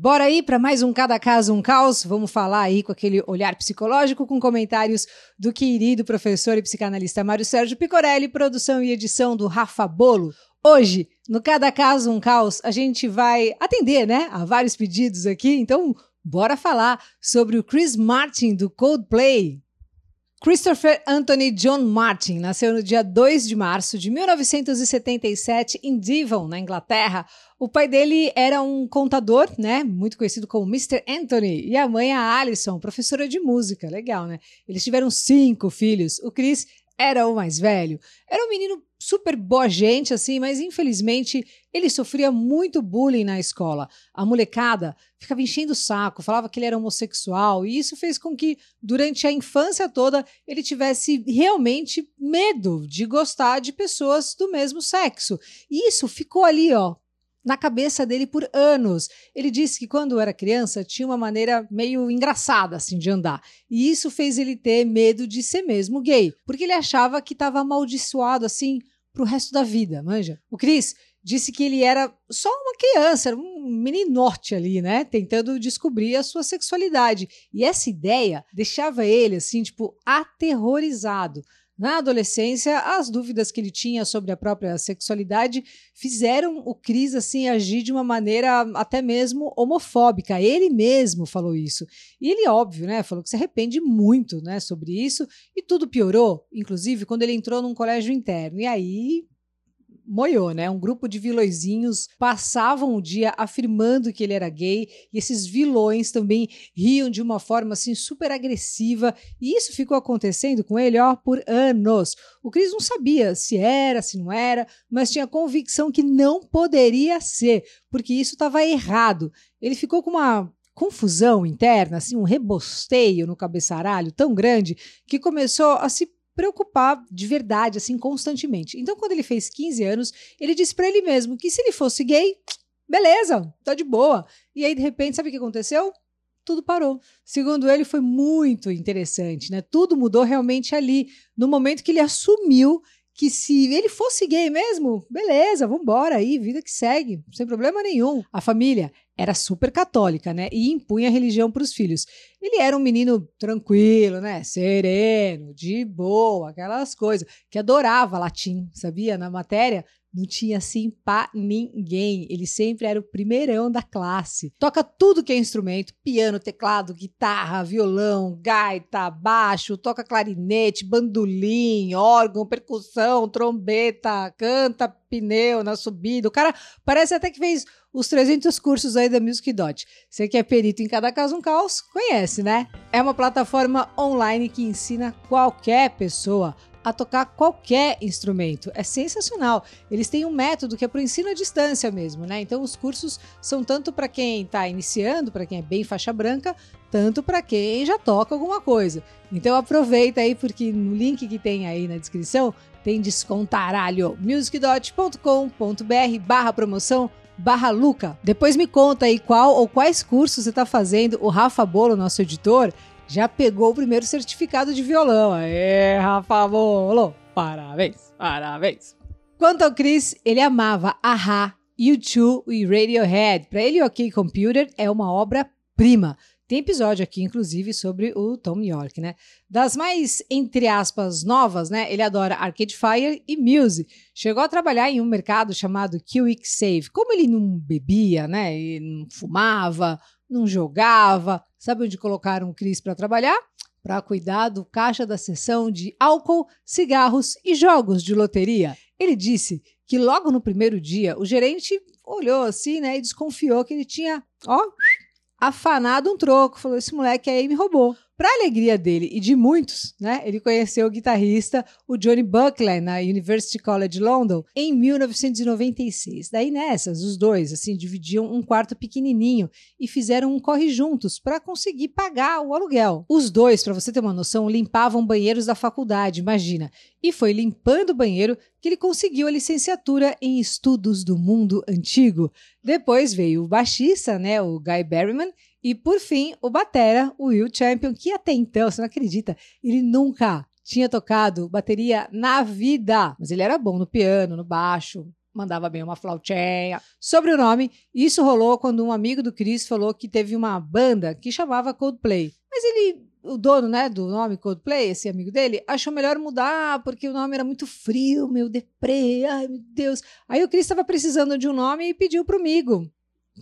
Bora aí para mais um Cada Caso um Caos. Vamos falar aí com aquele olhar psicológico, com comentários do querido professor e psicanalista Mário Sérgio Picorelli, produção e edição do Rafa Bolo. Hoje, no Cada Caso um Caos, a gente vai atender, né, a vários pedidos aqui. Então, bora falar sobre o Chris Martin do Coldplay. Christopher Anthony John Martin nasceu no dia 2 de março de 1977 em Devon, na Inglaterra. O pai dele era um contador, né, muito conhecido como Mr. Anthony, e a mãe a Alison, professora de música. Legal, né? Eles tiveram cinco filhos. O Chris era o mais velho. Era um menino super boa gente, assim, mas infelizmente ele sofria muito bullying na escola. A molecada ficava enchendo o saco, falava que ele era homossexual, e isso fez com que, durante a infância toda, ele tivesse realmente medo de gostar de pessoas do mesmo sexo. E isso ficou ali, ó, na cabeça dele por anos. Ele disse que quando era criança tinha uma maneira meio engraçada assim de andar. E isso fez ele ter medo de ser mesmo gay, porque ele achava que estava amaldiçoado assim pro resto da vida, manja. O Chris disse que ele era só uma criança, um meninote ali, né, tentando descobrir a sua sexualidade. E essa ideia deixava ele assim, tipo, aterrorizado. Na adolescência, as dúvidas que ele tinha sobre a própria sexualidade fizeram o Cris assim agir de uma maneira até mesmo homofóbica. Ele mesmo falou isso. E ele, óbvio, né, falou que se arrepende muito, né, sobre isso, e tudo piorou, inclusive quando ele entrou num colégio interno. E aí moiou, né? Um grupo de vilõezinhos passavam o dia afirmando que ele era gay e esses vilões também riam de uma forma assim super agressiva e isso ficou acontecendo com ele, ó, por anos. O Cris não sabia se era, se não era, mas tinha convicção que não poderia ser, porque isso estava errado. Ele ficou com uma confusão interna, assim, um rebosteio no cabeçaralho tão grande que começou a se preocupar de verdade, assim, constantemente. Então, quando ele fez 15 anos, ele disse para ele mesmo que se ele fosse gay, beleza, tá de boa. E aí, de repente, sabe o que aconteceu? Tudo parou. Segundo ele, foi muito interessante, né? Tudo mudou realmente ali, no momento que ele assumiu que se ele fosse gay mesmo, beleza, vambora aí, vida que segue, sem problema nenhum. A família era super católica, né? E impunha a religião para os filhos. Ele era um menino tranquilo, né? Sereno, de boa, aquelas coisas, que adorava latim, sabia? Na matéria, não tinha assim pra ninguém. Ele sempre era o primeirão da classe. Toca tudo que é instrumento: piano, teclado, guitarra, violão, gaita, baixo, toca clarinete, bandolim, órgão, percussão, trombeta, canta pneu na subida. O cara parece até que fez os 300 cursos aí da Music Dot. Você que é perito em cada caso um caos, conhece, né? É uma plataforma online que ensina qualquer pessoa a tocar qualquer instrumento. É sensacional. Eles têm um método que é para o ensino à distância mesmo, né? Então os cursos são tanto para quem está iniciando, para quem é bem faixa branca, tanto para quem já toca alguma coisa. Então aproveita aí porque no link que tem aí na descrição tem descontaralho musicdot.com.br barra promoção barra Luca. Depois me conta aí qual ou quais cursos você está fazendo. O Rafa Bolo, nosso editor, já pegou o primeiro certificado de violão. É, Rafa Bolo, parabéns, parabéns. Quanto ao Chris, ele amava Aha, U2 e Radiohead. Para ele, o OK Computer é uma obra-prima. Tem episódio aqui, inclusive, sobre o Tom York, né? Das mais, entre aspas, novas, né? Ele adora Arcade Fire e Muse. Chegou a trabalhar em um mercado chamado QX Save. Como ele não bebia, né? E não fumava, não jogava. Sabe onde colocaram o Chris para trabalhar? Para cuidar do caixa da seção de álcool, cigarros e jogos de loteria. Ele disse que logo no primeiro dia o gerente olhou assim, né, e desconfiou que ele tinha, ó, afanado um troco. Falou: esse moleque aí me roubou. Para alegria dele e de muitos, né, ele conheceu o guitarrista, o Johnny Buckler, na University College London, em 1996. Daí nessas, os dois, assim, dividiam um quarto pequenininho e fizeram um corre juntos para conseguir pagar o aluguel. Os dois, para você ter uma noção, limpavam banheiros da faculdade, imagina. E foi limpando o banheiro que ele conseguiu a licenciatura em Estudos do Mundo Antigo. Depois veio o baixista, né, o Guy Berryman, e por fim, o batera, o Will Champion, que até então, você não acredita, ele nunca tinha tocado bateria na vida, mas ele era bom no piano, no baixo, mandava bem uma flautinha. Sobre o nome, isso rolou quando um amigo do Chris falou que teve uma banda que chamava Coldplay. Mas ele, o dono, né, do nome Coldplay, esse amigo dele, achou melhor mudar porque o nome era muito frio, meu deprê, ai meu Deus. Aí o Chris estava precisando de um nome e pediu pro amigo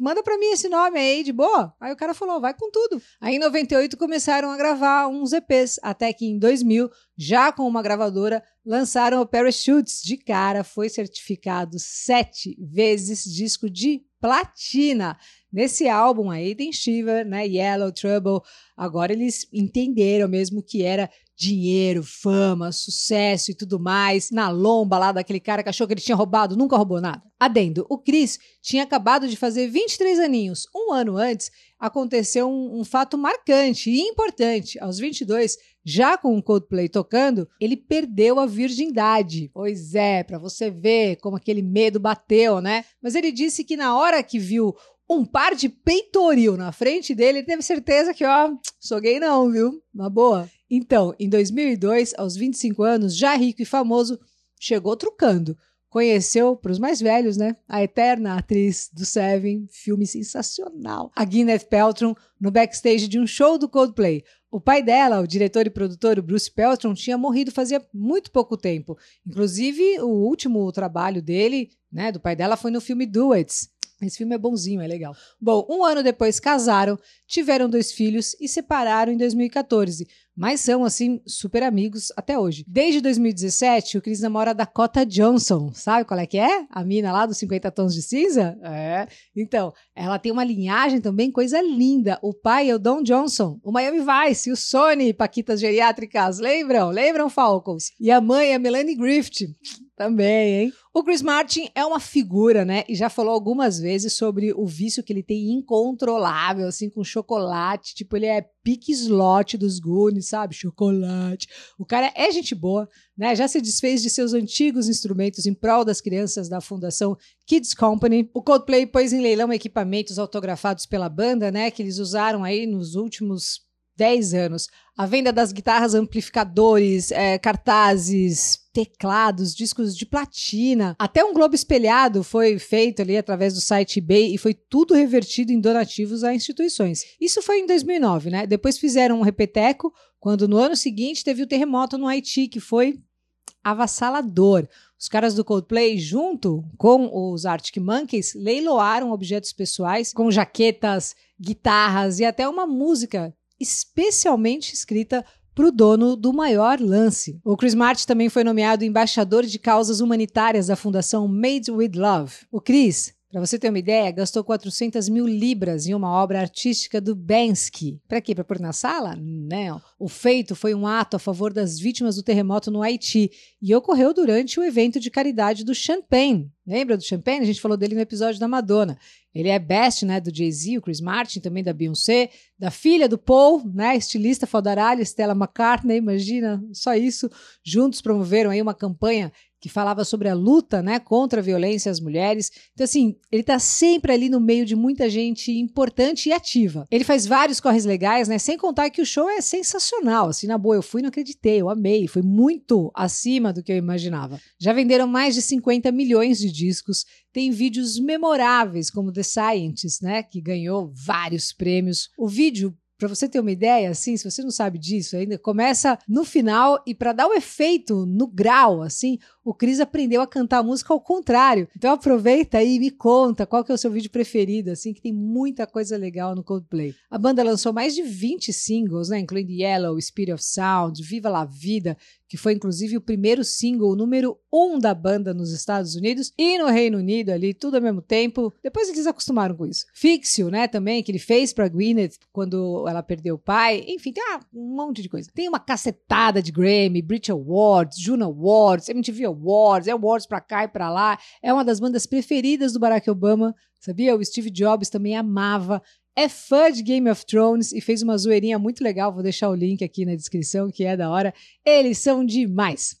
manda para mim esse nome aí, de boa. Aí o cara falou, vai com tudo. Aí em 98 começaram a gravar uns EPs, até que em 2000, já com uma gravadora, lançaram o Parachutes. De cara, foi certificado sete vezes disco de platina. Nesse álbum aí tem Shiver, né, Yellow, Trouble. Agora eles entenderam mesmo que era dinheiro, fama, sucesso e tudo mais, na lomba lá daquele cara que achou que ele tinha roubado, nunca roubou nada. Adendo, o Chris tinha acabado de fazer 23 aninhos. Um ano antes, aconteceu um, um fato marcante e importante. Aos 22, já com o Coldplay tocando, ele perdeu a virgindade. Pois é, para você ver como aquele medo bateu, né? Mas ele disse que na hora que viu um par de peitoril na frente dele, ele teve certeza que, ó, sou gay não, viu? Na boa. Então, em 2002, aos 25 anos, já rico e famoso, chegou trucando. Conheceu, para os mais velhos, né, a eterna atriz do Seven, filme sensacional, a Gwyneth Paltrow, no backstage de um show do Coldplay. O pai dela, o diretor e produtor, Bruce Peltron, tinha morrido fazia muito pouco tempo. Inclusive, o último trabalho dele, né, do pai dela, foi no filme Duets, esse filme é bonzinho, é legal. Bom, um ano depois casaram, tiveram dois filhos e separaram em 2014, mas são, assim, super amigos até hoje. Desde 2017, o Chris namora a Dakota Johnson. Sabe qual é que é? A mina lá dos 50 Tons de Cinza? É. Então, ela tem uma linhagem também, coisa linda. O pai é o Don Johnson, o Miami Vice, o Sony, Paquitas Geriátricas. Lembram? Lembram, Falcons? E a mãe é a Melanie Griffith. Também, hein? O Chris Martin é uma figura, né? E já falou algumas vezes sobre o vício que ele tem incontrolável, assim, com chocolate. Tipo, ele é pique slot dos Goonies, sabe? Chocolate. O cara é gente boa, né? Já se desfez de seus antigos instrumentos em prol das crianças da Fundação Kids Company. O Coldplay pôs em leilão equipamentos autografados pela banda, né? Que eles usaram aí nos últimos 10 anos. A venda das guitarras, amplificadores, é, cartazes, teclados, discos de platina. Até um globo espelhado foi feito ali através do site eBay e foi tudo revertido em donativos a instituições. Isso foi em 2009, né? Depois fizeram um repeteco quando no ano seguinte teve o terremoto no Haiti, que foi avassalador. Os caras do Coldplay, junto com os Arctic Monkeys, leiloaram objetos pessoais com jaquetas, guitarras e até uma música especialmente escrita para o dono do maior lance. O Chris Martin também foi nomeado embaixador de causas humanitárias da Fundação Made with Love. O Chris para você ter uma ideia, gastou 400 mil libras em uma obra artística do Bensky. Para quê? Para pôr na sala? Não. O feito foi um ato a favor das vítimas do terremoto no Haiti e ocorreu durante o evento de caridade do Champagne. Lembra do Champagne? A gente falou dele no episódio da Madonna. Ele é best, né, do Jay-Z, o Chris Martin, também da Beyoncé, da filha do Paul, né, estilista fodaralha, Stella McCartney, imagina, só isso. Juntos promoveram aí uma campanha que falava sobre a luta né, contra a violência às mulheres. Então, assim, ele está sempre ali no meio de muita gente importante e ativa. Ele faz vários corres legais, né? Sem contar que o show é sensacional. Assim, na boa, eu fui não acreditei, eu amei. Foi muito acima do que eu imaginava. Já venderam mais de 50 milhões de discos. Tem vídeos memoráveis, como The Scientist, né? Que ganhou vários prêmios. O vídeo para você ter uma ideia, assim, se você não sabe disso ainda, começa no final e para dar o efeito no grau, assim, o Cris aprendeu a cantar a música ao contrário. Então aproveita aí e me conta qual que é o seu vídeo preferido, assim, que tem muita coisa legal no Coldplay. A banda lançou mais de 20 singles, né, incluindo Yellow, Spirit of Sound, Viva la Vida, que foi inclusive o primeiro single número um da banda nos Estados Unidos e no Reino Unido ali, tudo ao mesmo tempo. Depois eles acostumaram com isso. Fixio, né, também, que ele fez pra Gwyneth quando ela perdeu o pai. Enfim, tem um monte de coisa. Tem uma cacetada de Grammy, Brit Awards, Juno Awards, MTV Awards, é Awards pra cá e pra lá. É uma das bandas preferidas do Barack Obama, sabia? O Steve Jobs também amava é fã de Game of Thrones e fez uma zoeirinha muito legal. Vou deixar o link aqui na descrição, que é da hora. Eles são demais.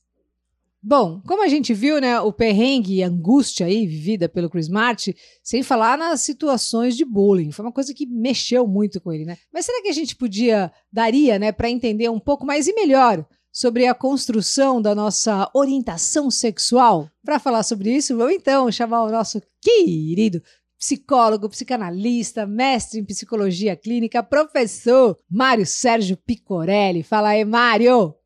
Bom, como a gente viu, né, o perrengue e angústia aí vivida pelo Chris Martin, sem falar nas situações de bullying, foi uma coisa que mexeu muito com ele, né? Mas será que a gente podia daria, né, para entender um pouco mais e melhor sobre a construção da nossa orientação sexual. Para falar sobre isso, vou então chamar o nosso querido psicólogo, psicanalista, mestre em psicologia clínica, professor Mário Sérgio Picorelli. Fala aí, Mário!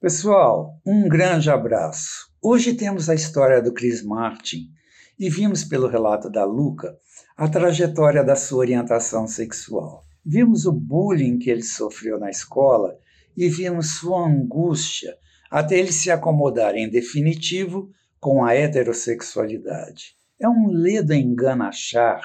Pessoal, um grande abraço. Hoje temos a história do Chris Martin e vimos pelo relato da Luca a trajetória da sua orientação sexual. Vimos o bullying que ele sofreu na escola e vimos sua angústia até ele se acomodar em definitivo com a heterossexualidade. É um ledo engano achar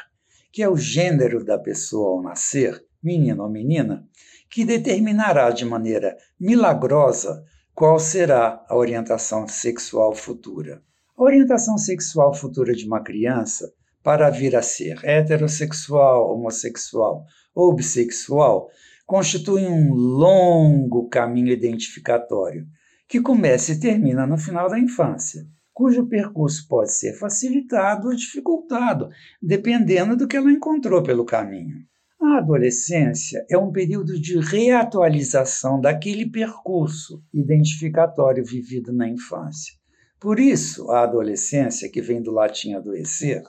que é o gênero da pessoa ao nascer, menino ou menina, que determinará de maneira milagrosa qual será a orientação sexual futura. A orientação sexual futura de uma criança, para vir a ser heterossexual, homossexual ou bissexual, constitui um longo caminho identificatório, que começa e termina no final da infância, cujo percurso pode ser facilitado ou dificultado, dependendo do que ela encontrou pelo caminho. A adolescência é um período de reatualização daquele percurso identificatório vivido na infância. Por isso, a adolescência, que vem do latim adoecer,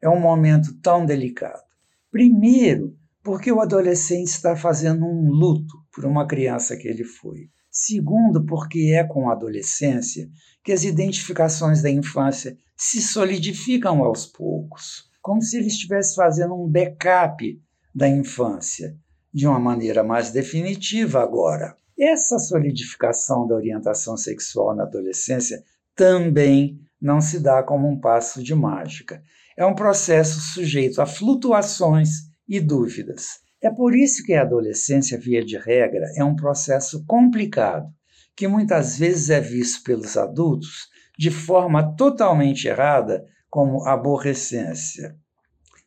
é um momento tão delicado. Primeiro, porque o adolescente está fazendo um luto por uma criança que ele foi. Segundo, porque é com a adolescência que as identificações da infância se solidificam aos poucos, como se ele estivesse fazendo um backup da infância, de uma maneira mais definitiva agora. Essa solidificação da orientação sexual na adolescência também não se dá como um passo de mágica. É um processo sujeito a flutuações e dúvidas. É por isso que a adolescência, via de regra, é um processo complicado, que muitas vezes é visto pelos adultos de forma totalmente errada como aborrecência.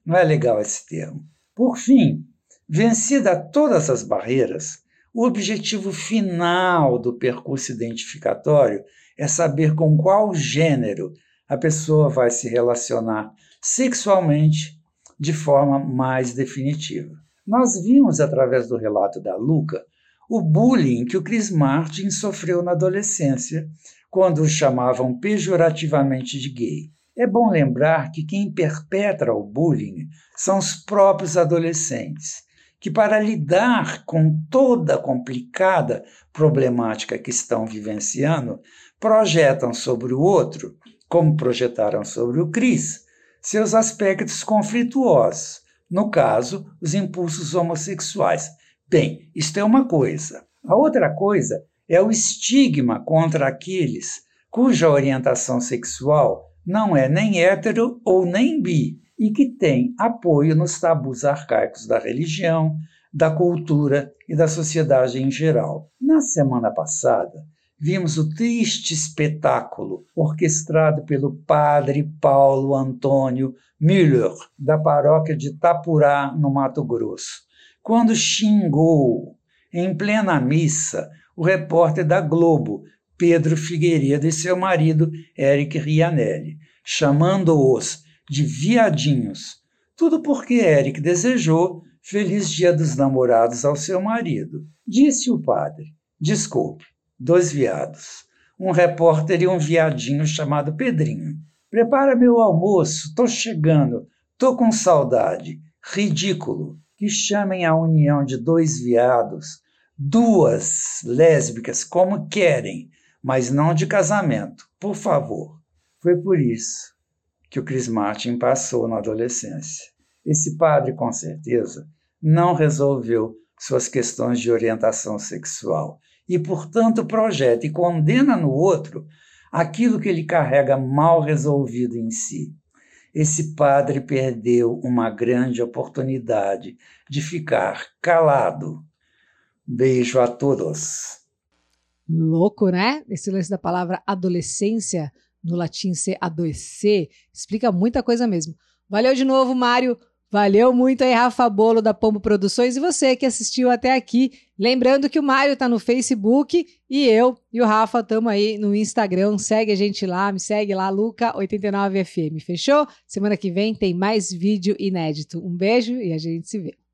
Não é legal esse termo. Por fim, vencida todas as barreiras, o objetivo final do percurso identificatório é saber com qual gênero a pessoa vai se relacionar sexualmente de forma mais definitiva. Nós vimos através do relato da Luca o bullying que o Chris Martin sofreu na adolescência, quando o chamavam pejorativamente de gay. É bom lembrar que quem perpetra o bullying são os próprios adolescentes, que, para lidar com toda a complicada problemática que estão vivenciando, projetam sobre o outro, como projetaram sobre o Cris, seus aspectos conflituosos, no caso, os impulsos homossexuais. Bem, isto é uma coisa. A outra coisa é o estigma contra aqueles cuja orientação sexual não é nem hétero ou nem bi e que tem apoio nos tabus arcaicos da religião, da cultura e da sociedade em geral. Na semana passada, vimos o triste espetáculo orquestrado pelo padre Paulo Antônio Müller, da paróquia de Tapurá, no Mato Grosso, quando xingou, em plena missa, o repórter da Globo, Pedro Figueiredo e seu marido, Eric Rianelli, chamando-os de viadinhos. Tudo porque Eric desejou feliz dia dos namorados ao seu marido. Disse o padre: Desculpe, dois viados. Um repórter e um viadinho chamado Pedrinho. Prepara meu almoço, tô chegando, tô com saudade. Ridículo que chamem a união de dois viados, duas lésbicas, como querem, mas não de casamento, por favor. Foi por isso que o Chris Martin passou na adolescência. Esse padre, com certeza, não resolveu suas questões de orientação sexual e, portanto, projeta e condena no outro aquilo que ele carrega mal resolvido em si. Esse padre perdeu uma grande oportunidade de ficar calado. Beijo a todos. Louco, né? Esse lance da palavra adolescência, no latim ser adoecer, explica muita coisa mesmo. Valeu de novo, Mário. Valeu muito aí, Rafa Bolo da Pombo Produções e você que assistiu até aqui. Lembrando que o Mário tá no Facebook e eu e o Rafa estamos aí no Instagram. Segue a gente lá, me segue lá, Luca89FM. Fechou? Semana que vem tem mais vídeo inédito. Um beijo e a gente se vê.